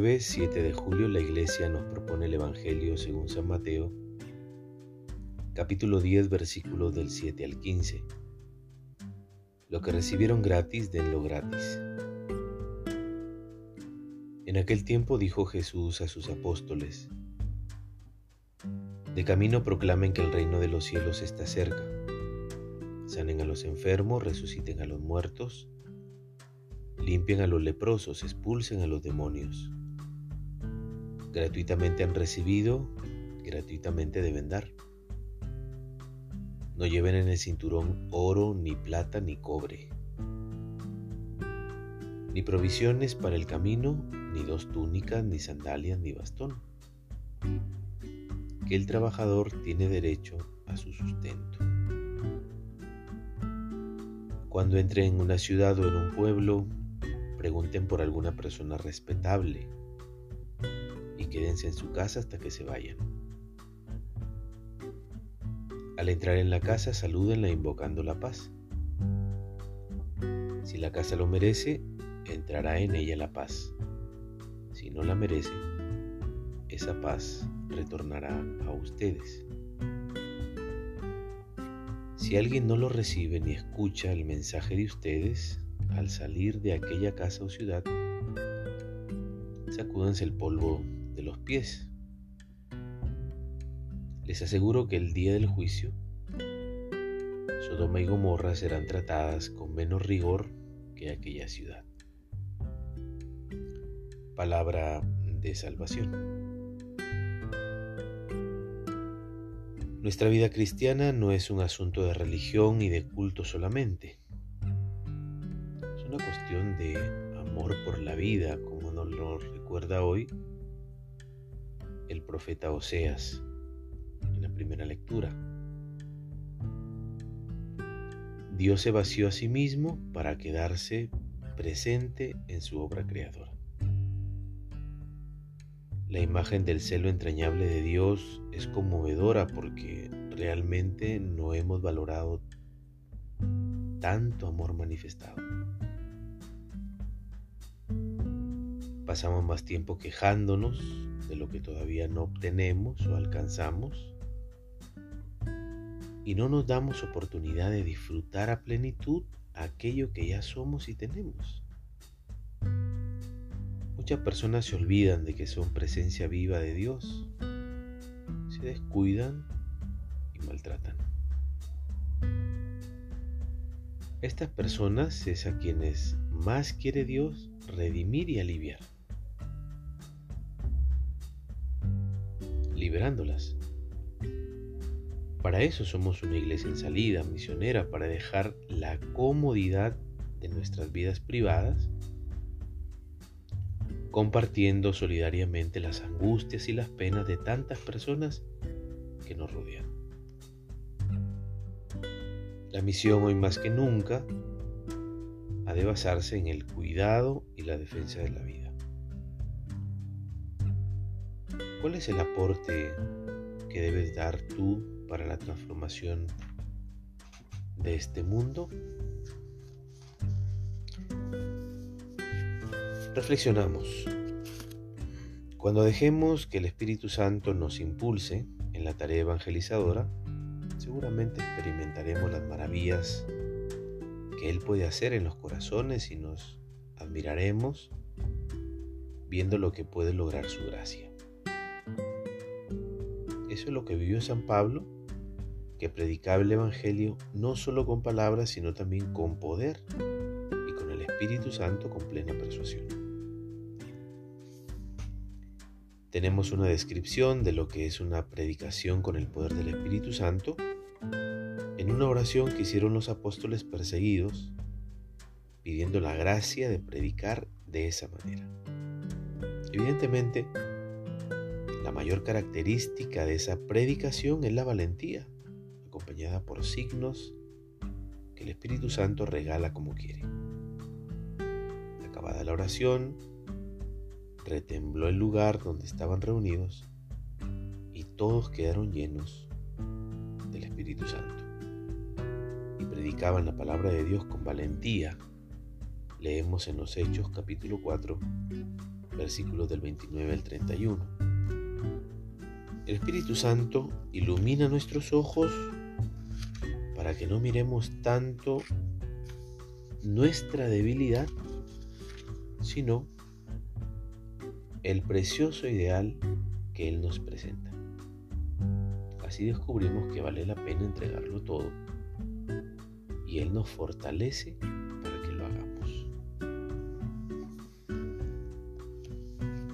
jueves 7 de julio la iglesia nos propone el Evangelio según San Mateo, capítulo 10, versículos del 7 al 15. Lo que recibieron gratis, denlo gratis. En aquel tiempo dijo Jesús a sus apóstoles, De camino proclamen que el reino de los cielos está cerca. Sanen a los enfermos, resuciten a los muertos, limpien a los leprosos, expulsen a los demonios. Gratuitamente han recibido, gratuitamente deben dar. No lleven en el cinturón oro, ni plata, ni cobre, ni provisiones para el camino, ni dos túnicas, ni sandalias, ni bastón. Que el trabajador tiene derecho a su sustento. Cuando entre en una ciudad o en un pueblo, pregunten por alguna persona respetable quédense en su casa hasta que se vayan. Al entrar en la casa, salúdenla invocando la paz. Si la casa lo merece, entrará en ella la paz. Si no la merece, esa paz retornará a ustedes. Si alguien no lo recibe ni escucha el mensaje de ustedes, al salir de aquella casa o ciudad, sacúdanse el polvo de los pies. Les aseguro que el día del juicio, Sodoma y Gomorra serán tratadas con menos rigor que aquella ciudad. Palabra de salvación. Nuestra vida cristiana no es un asunto de religión y de culto solamente una cuestión de amor por la vida, como nos lo recuerda hoy profeta Oseas en la primera lectura. Dios se vació a sí mismo para quedarse presente en su obra creadora. La imagen del celo entrañable de Dios es conmovedora porque realmente no hemos valorado tanto amor manifestado. Pasamos más tiempo quejándonos de lo que todavía no obtenemos o alcanzamos y no nos damos oportunidad de disfrutar a plenitud aquello que ya somos y tenemos. Muchas personas se olvidan de que son presencia viva de Dios, se descuidan y maltratan. Estas personas es a quienes más quiere Dios redimir y aliviar. Liberándolas. Para eso somos una iglesia en salida, misionera, para dejar la comodidad de nuestras vidas privadas, compartiendo solidariamente las angustias y las penas de tantas personas que nos rodean. La misión hoy más que nunca ha de basarse en el cuidado y la defensa de la vida. ¿Cuál es el aporte que debes dar tú para la transformación de este mundo? Reflexionamos. Cuando dejemos que el Espíritu Santo nos impulse en la tarea evangelizadora, seguramente experimentaremos las maravillas que Él puede hacer en los corazones y nos admiraremos viendo lo que puede lograr su gracia. Eso es lo que vivió San Pablo, que predicaba el Evangelio no solo con palabras, sino también con poder y con el Espíritu Santo con plena persuasión. Tenemos una descripción de lo que es una predicación con el poder del Espíritu Santo en una oración que hicieron los apóstoles perseguidos, pidiendo la gracia de predicar de esa manera. Evidentemente, la mayor característica de esa predicación es la valentía, acompañada por signos que el Espíritu Santo regala como quiere. Acabada la oración, retembló el lugar donde estaban reunidos y todos quedaron llenos del Espíritu Santo y predicaban la palabra de Dios con valentía. Leemos en los Hechos capítulo 4, versículos del 29 al 31. El Espíritu Santo ilumina nuestros ojos para que no miremos tanto nuestra debilidad, sino el precioso ideal que Él nos presenta. Así descubrimos que vale la pena entregarlo todo y Él nos fortalece